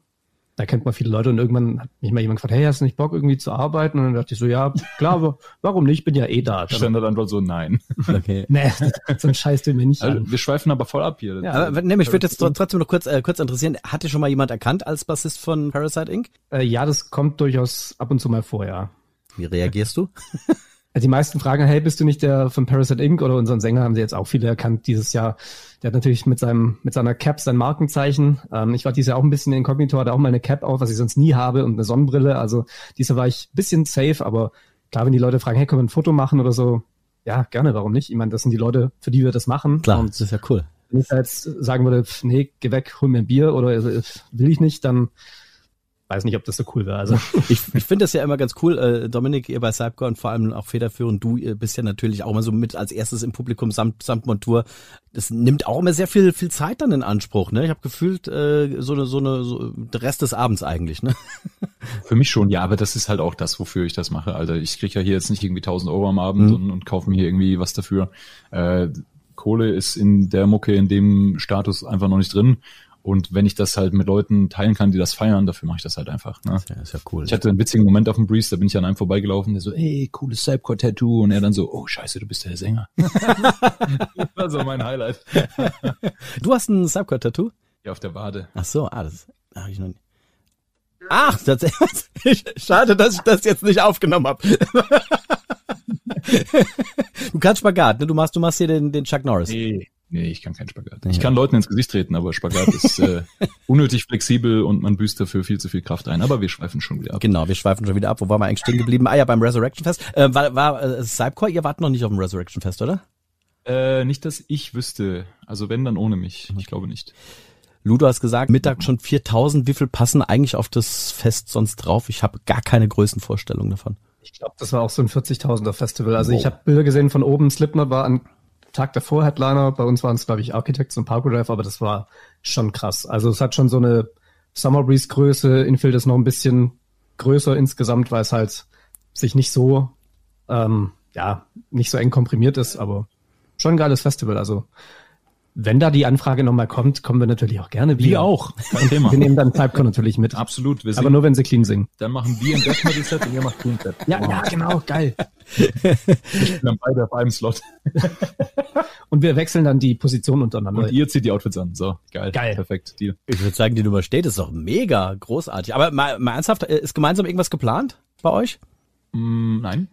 da kennt man viele Leute und irgendwann hat mich mal jemand gefragt, hey, hast du nicht Bock irgendwie zu arbeiten? Und dann dachte ich so, ja, klar, warum nicht? Ich bin ja eh da. Standardantwort so, nein. Okay. nee, so ein Scheiß den wir nicht also, Wir schweifen aber voll ab hier. Ja, aber, nee, mich würde jetzt trotzdem noch kurz, äh, kurz interessieren, hat dich schon mal jemand erkannt als Bassist von Parasite Inc.? Äh, ja, das kommt durchaus ab und zu mal vor, ja. Wie reagierst du? Die meisten fragen, hey, bist du nicht der von Parasite Inc. oder unseren Sänger haben sie jetzt auch viele erkannt dieses Jahr. Der hat natürlich mit seinem, mit seiner Cap sein Markenzeichen. Ähm, ich war dieses Jahr auch ein bisschen inkognito, hatte auch mal eine Cap auf, was ich sonst nie habe und eine Sonnenbrille. Also dieses war ich ein bisschen safe, aber klar, wenn die Leute fragen, hey, können wir ein Foto machen oder so? Ja, gerne, warum nicht? Ich meine, das sind die Leute, für die wir das machen. Klar, und das ist ja cool. Wenn ich jetzt sagen würde, nee, geh weg, hol mir ein Bier oder äh, will ich nicht, dann weiß nicht, ob das so cool wäre. Also ich, ich finde das ja immer ganz cool, äh, Dominik, ihr bei Cypcore und vor allem auch federführend, du bist ja natürlich auch mal so mit als erstes im Publikum samt, samt Montur. Das nimmt auch immer sehr viel viel Zeit dann in Anspruch. Ne, ich habe gefühlt äh, so eine so eine so der Rest des Abends eigentlich. Ne. Für mich schon, ja, aber das ist halt auch das, wofür ich das mache. Alter, ich kriege ja hier jetzt nicht irgendwie 1000 Euro am Abend mhm. und, und kaufe mir hier irgendwie was dafür. Äh, Kohle ist in der Mucke in dem Status einfach noch nicht drin. Und wenn ich das halt mit Leuten teilen kann, die das feiern, dafür mache ich das halt einfach. Ne? Ja, ist ja cool. Ich hatte einen witzigen Moment auf dem Breeze, da bin ich an einem vorbeigelaufen, der so, ey, cooles Cypcore-Tattoo. Und er dann so, oh scheiße, du bist der Sänger. das war so mein Highlight. du hast ein Cypcore-Tattoo? Ja, auf der Wade. Ach so, ah, das habe ich noch nicht. Ach, das, schade, dass ich das jetzt nicht aufgenommen habe. du kannst Spagat, ne? Du machst, du machst hier den, den Chuck Norris. Nee. Nee, ich kann keinen Spagat. Ich kann Leuten ins Gesicht treten, aber Spagat ist äh, unnötig flexibel und man büßt dafür viel zu viel Kraft ein. Aber wir schweifen schon wieder ab. Genau, wir schweifen schon wieder ab. Wo waren wir eigentlich stehen geblieben? Ah ja, beim Resurrection Fest. Äh, war war äh, Cypcore, ihr wart noch nicht auf dem Resurrection Fest, oder? Äh, nicht, dass ich wüsste. Also wenn, dann ohne mich. Ich glaube nicht. Ludo hast gesagt, Mittag schon 4000. Wie viel passen eigentlich auf das Fest sonst drauf? Ich habe gar keine Größenvorstellung davon. Ich glaube, das war auch so ein 40.000er Festival. Also wow. ich habe Bilder gesehen von oben. Slipknot war an Tag davor Headliner. Bei uns waren es, glaube ich, Architects und Parkour Drive, aber das war schon krass. Also es hat schon so eine Summer Breeze Größe. Infield ist noch ein bisschen größer insgesamt, weil es halt sich nicht so, ähm, ja, nicht so eng komprimiert ist, aber schon ein geiles Festival. Also wenn da die Anfrage nochmal kommt, kommen wir natürlich auch gerne wieder. Wir auch. Kein Thema. Wir nehmen dann Typecon natürlich mit. Absolut. Wir Aber nur, wenn sie clean singen. Dann machen wir ein Death Metal Set und ihr macht Clean Set. Ja, wow. ja, genau. Geil. Wir dann beide auf einem Slot. und wir wechseln dann die Position untereinander. Und ihr zieht die Outfits an. So, geil. Geil. Perfekt. Deal. Ich würde sagen, die Nummer steht, ist doch mega großartig. Aber mal, mal ernsthaft, äh, ist gemeinsam irgendwas geplant bei euch? Mm, nein.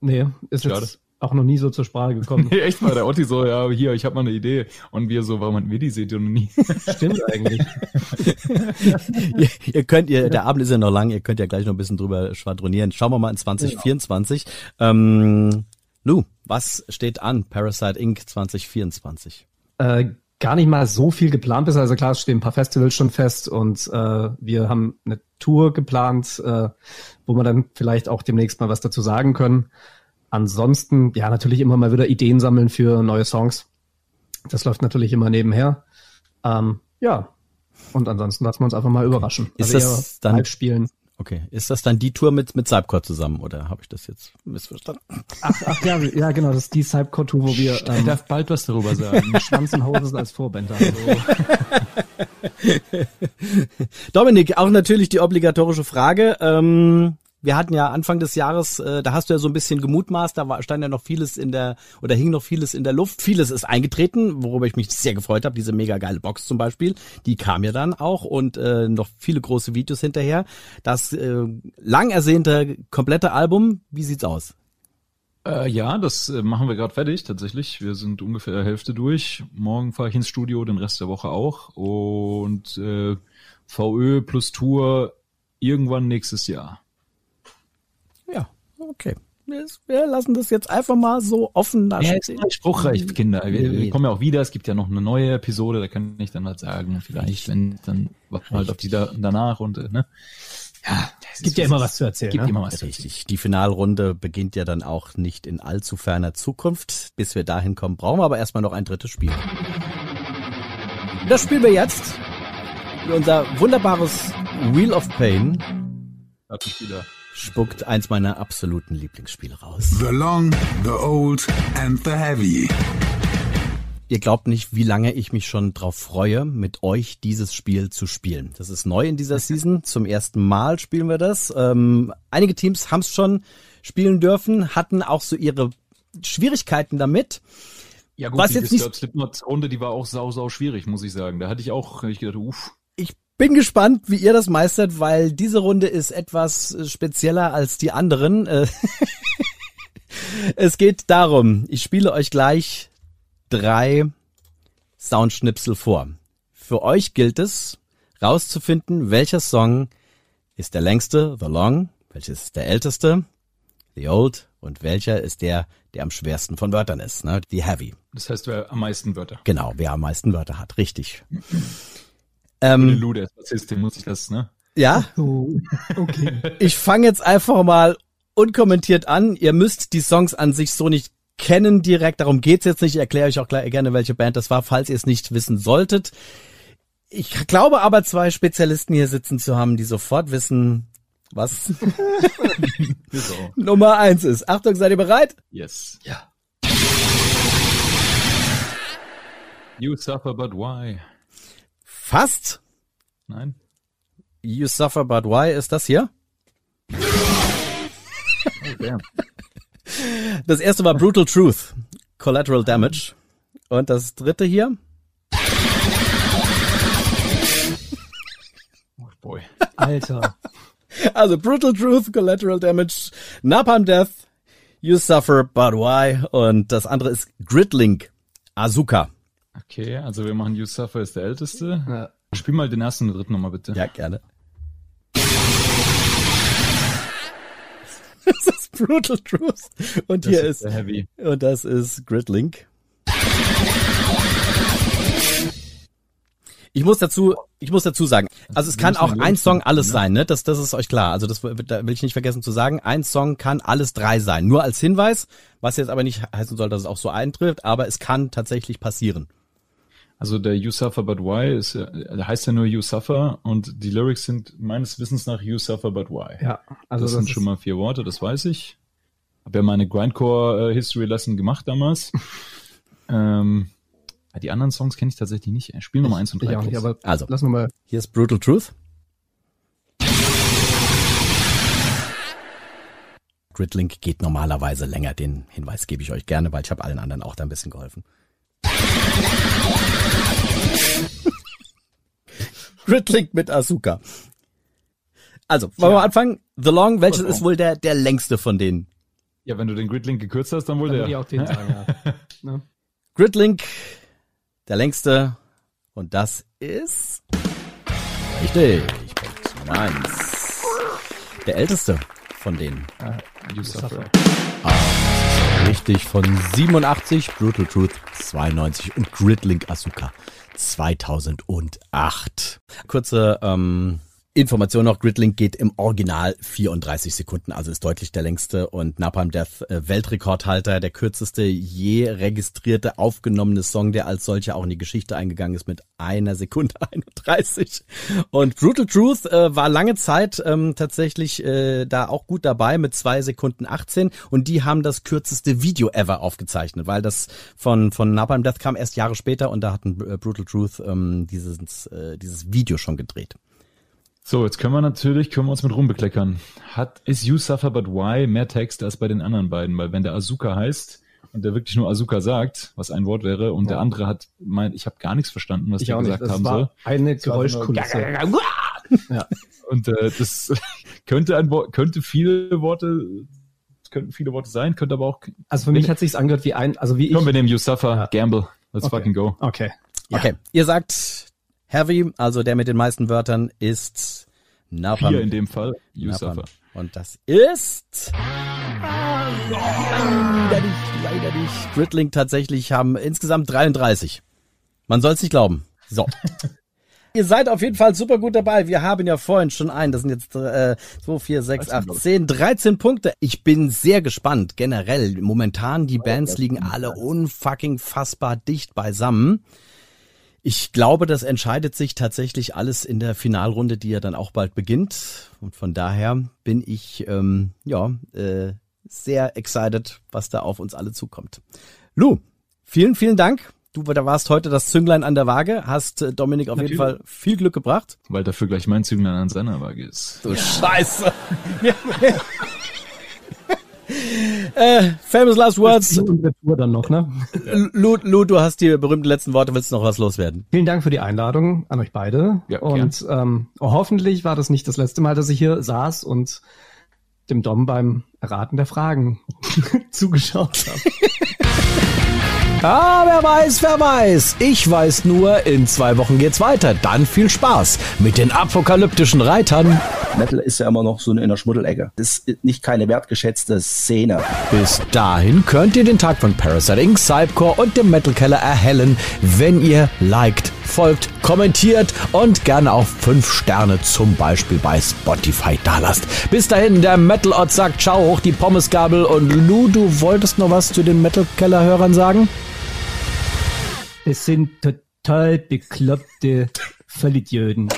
Nee, ist Schade. jetzt auch noch nie so zur Sprache gekommen. Nee, echt mal, der Otti so, ja, hier, ich habe mal eine Idee. Und wir so, warum hatten wir die Idee noch nie? Stimmt eigentlich. ihr, ihr könnt, ihr, der Abend ist ja noch lang, ihr könnt ja gleich noch ein bisschen drüber schwadronieren. Schauen wir mal in 2024. Genau. Ähm, Lou, was steht an? Parasite Inc. 2024? Äh, gar nicht mal so viel geplant ist. Also klar, es stehen ein paar Festivals schon fest und äh, wir haben eine Tour geplant, äh, wo wir dann vielleicht auch demnächst mal was dazu sagen können. Ansonsten, ja, natürlich immer mal wieder Ideen sammeln für neue Songs. Das läuft natürlich immer nebenher. Ähm, ja. Und ansonsten lassen wir uns einfach mal überraschen. Ist also das dann spielen? Okay. Ist das dann die Tour mit, mit Cypcore zusammen oder habe ich das jetzt missverstanden? Ach, ach ja, ja, genau, das ist die Cypcore-Tour, wo wir. Ähm, ich darf bald was darüber sagen. Schwanz und Hosen als Vorband haben. So. Dominik, auch natürlich die obligatorische Frage. Ähm, wir hatten ja Anfang des Jahres, äh, da hast du ja so ein bisschen gemutmaßt, da war, stand ja noch vieles in der, oder hing noch vieles in der Luft. Vieles ist eingetreten, worüber ich mich sehr gefreut habe. Diese mega geile Box zum Beispiel, die kam ja dann auch und äh, noch viele große Videos hinterher. Das äh, lang ersehnte komplette Album, wie sieht's aus? Äh, ja, das äh, machen wir gerade fertig tatsächlich. Wir sind ungefähr Hälfte durch. Morgen fahre ich ins Studio, den Rest der Woche auch. Und äh, VÖ plus Tour irgendwann nächstes Jahr. Okay. Wir lassen das jetzt einfach mal so offen da ja, stehen. spruchreich, Kinder. Wir, wir, kommen ja auch wieder. Es gibt ja noch eine neue Episode, da kann ich dann halt sagen, vielleicht, wenn, dann warten wir halt auf die da, danach und, äh, ne? Ja, es gibt ja immer was zu erzählen. Gibt ne? immer was Richtig. Die Finalrunde beginnt ja dann auch nicht in allzu ferner Zukunft. Bis wir dahin kommen, brauchen wir aber erstmal noch ein drittes Spiel. Das spielen wir jetzt. Unser wunderbares Wheel of Pain. Hat mich wieder spuckt eins meiner absoluten Lieblingsspiele raus. The Long, The Old and The Heavy. Ihr glaubt nicht, wie lange ich mich schon drauf freue, mit euch dieses Spiel zu spielen. Das ist neu in dieser Season. Zum ersten Mal spielen wir das. Ähm, einige Teams haben es schon spielen dürfen, hatten auch so ihre Schwierigkeiten damit. Ja gut, Was die jetzt nicht Slipknot Runde, die war auch sau sau schwierig, muss ich sagen. Da hatte ich auch, ich gedacht, uff. Ich bin gespannt, wie ihr das meistert, weil diese Runde ist etwas spezieller als die anderen. Äh, es geht darum, ich spiele euch gleich drei Soundschnipsel vor. Für euch gilt es, rauszufinden, welcher Song ist der längste, The Long, welches ist der älteste, The Old und welcher ist der, der am schwersten von Wörtern ist, ne? The Heavy. Das heißt, wer am meisten Wörter. Genau, wer am meisten Wörter hat, richtig. Ähm, Lou, der Bassist, muss ich das, ne? Ja. Oh, okay. Ich fange jetzt einfach mal unkommentiert an. Ihr müsst die Songs an sich so nicht kennen direkt. Darum geht's jetzt nicht. Ich erkläre euch auch gerne, welche Band das war, falls ihr es nicht wissen solltet. Ich glaube aber zwei Spezialisten hier sitzen zu haben, die sofort wissen, was Nummer eins ist. Achtung, seid ihr bereit? Yes. Ja. You suffer, but why? Fast. Nein. You suffer, but why ist das hier? Oh, das erste war Brutal Truth, Collateral Damage. Und das dritte hier? Oh boy. Alter. Also Brutal Truth, Collateral Damage, Napalm Death, You Suffer, but why? Und das andere ist Gridlink, Azuka. Okay, also wir machen You Suffer ist der älteste. Ja. Spiel mal den ersten und dritten nochmal bitte. Ja, gerne. das ist Brutal Truth. Und das hier ist, ist Heavy. Und das ist Gridlink. Ich muss dazu, ich muss dazu sagen, also es kann auch ein Song alles ne? sein, ne? Das, das ist euch klar. Also das da will ich nicht vergessen zu sagen. Ein Song kann alles drei sein. Nur als Hinweis, was jetzt aber nicht heißen soll, dass es auch so eintrifft, aber es kann tatsächlich passieren. Also der You Suffer But Why ist, der heißt ja nur You Suffer und die Lyrics sind meines Wissens nach You Suffer But Why. Ja, also das, das sind schon mal vier Worte, das weiß ich. Hab ja meine Grindcore äh, History Lesson gemacht damals. ähm, die anderen Songs kenne ich tatsächlich nicht. Spiel Nummer eins und drei. Ja, nicht, aber also lass mal. Hier ist Brutal Truth. Gridlink geht normalerweise länger. Den Hinweis gebe ich euch gerne, weil ich habe allen anderen auch da ein bisschen geholfen. Gridlink mit Asuka. Also, wollen wir anfangen? The Long, welches ist wohl der, der längste von denen? Ja, wenn du den Gridlink gekürzt hast, dann wohl Dann der. würde ich auch den sagen, ja. Ne? Gridlink, der längste. Und das ist richtig. Punkt Nummer eins. Der älteste von denen. You suffer. Richtig von 87, Brutal Truth 92 und Gridlink Asuka 2008. Kurze ähm, Information noch, Gridlink geht im Original 34 Sekunden, also ist deutlich der längste und Napalm Death äh, Weltrekordhalter, der kürzeste je registrierte aufgenommene Song, der als solcher auch in die Geschichte eingegangen ist mit einer Sekunde 31. Und Brutal Truth äh, war lange Zeit ähm, tatsächlich äh, da auch gut dabei mit zwei Sekunden 18 und die haben das kürzeste Video ever aufgezeichnet, weil das von von Napalm Death kam erst Jahre später und da hatten äh, Brutal Truth ähm, dieses äh, dieses Video schon gedreht. So, jetzt können wir natürlich, können wir uns mit rumbekleckern. Hat, ist You Suffer But Why mehr Text als bei den anderen beiden? Weil wenn der Azuka heißt und der wirklich nur Azuka sagt, was ein Wort wäre, und der andere hat meint, ich habe gar nichts verstanden, was Ich der auch nicht. gesagt Das haben war soll. eine Geräuschkulisse. Ja. Und äh, das könnte ein Wort, könnte viele Worte, könnten viele Worte sein, könnte aber auch. Also für mich hat sich's angehört wie ein, also wie ich. Komm, wir nehmen You Suffer, Ja. Gamble. Let's Okay. fucking go. Okay. Okay, ihr sagt Heavy, also der mit den meisten Wörtern ist Napalm. Vier in dem Fall. Suffer. Und das ist leider nicht, leider nicht. Gridlink tatsächlich haben insgesamt 33. Man soll es nicht glauben. So. Ihr seid auf jeden Fall super gut dabei. Wir haben ja vorhin schon einen. Das sind jetzt äh, 2, 4, 6, 8, 10, 13 Punkte. Ich bin sehr gespannt. Generell, momentan, die Bands liegen alle unfucking fassbar dicht beisammen. Ich glaube, das entscheidet sich tatsächlich alles in der Finalrunde, die ja dann auch bald beginnt. Und von daher bin ich ähm, ja äh, sehr excited, was da auf uns alle zukommt. Lou, vielen, vielen Dank. Du da warst heute das Zünglein an der Waage, hast äh, Dominik auf jeden Fall viel Glück gebracht. Weil dafür gleich mein Züglein an seiner Waage ist. Du Scheiße. äh, famous last words. Und Retour dann noch, ne? Lou, Lou, du hast die berühmten letzten Worte. Willst du noch was loswerden? Vielen Dank für die Einladung an euch beide. Ja, und ähm, hoffentlich war das nicht das letzte Mal, dass ich hier saß und dem Dom beim Erraten der Fragen zugeschaut habe. Ah, wer weiß, wer weiß. Ich weiß nur, in zwei Wochen geht's weiter. Dann viel Spaß mit den apokalyptischen Reitern. Metal ist ja immer noch so in der Schmuddelecke. Das ist nicht keine wertgeschätzte Szene. Bis dahin könnt ihr den Tag von Parasite Inc., Cypcore und dem Metal Keller erhellen, wenn ihr liked, folgt, kommentiert und gerne auch fünf Sterne zum Beispiel bei Spotify dalasst. Bis dahin, der Metal Ott sagt Ciao hoch die Pommesgabel und Lou, du wolltest noch was zu den Metal Keller Hörern sagen? Es sind total bekloppte Vollidioten.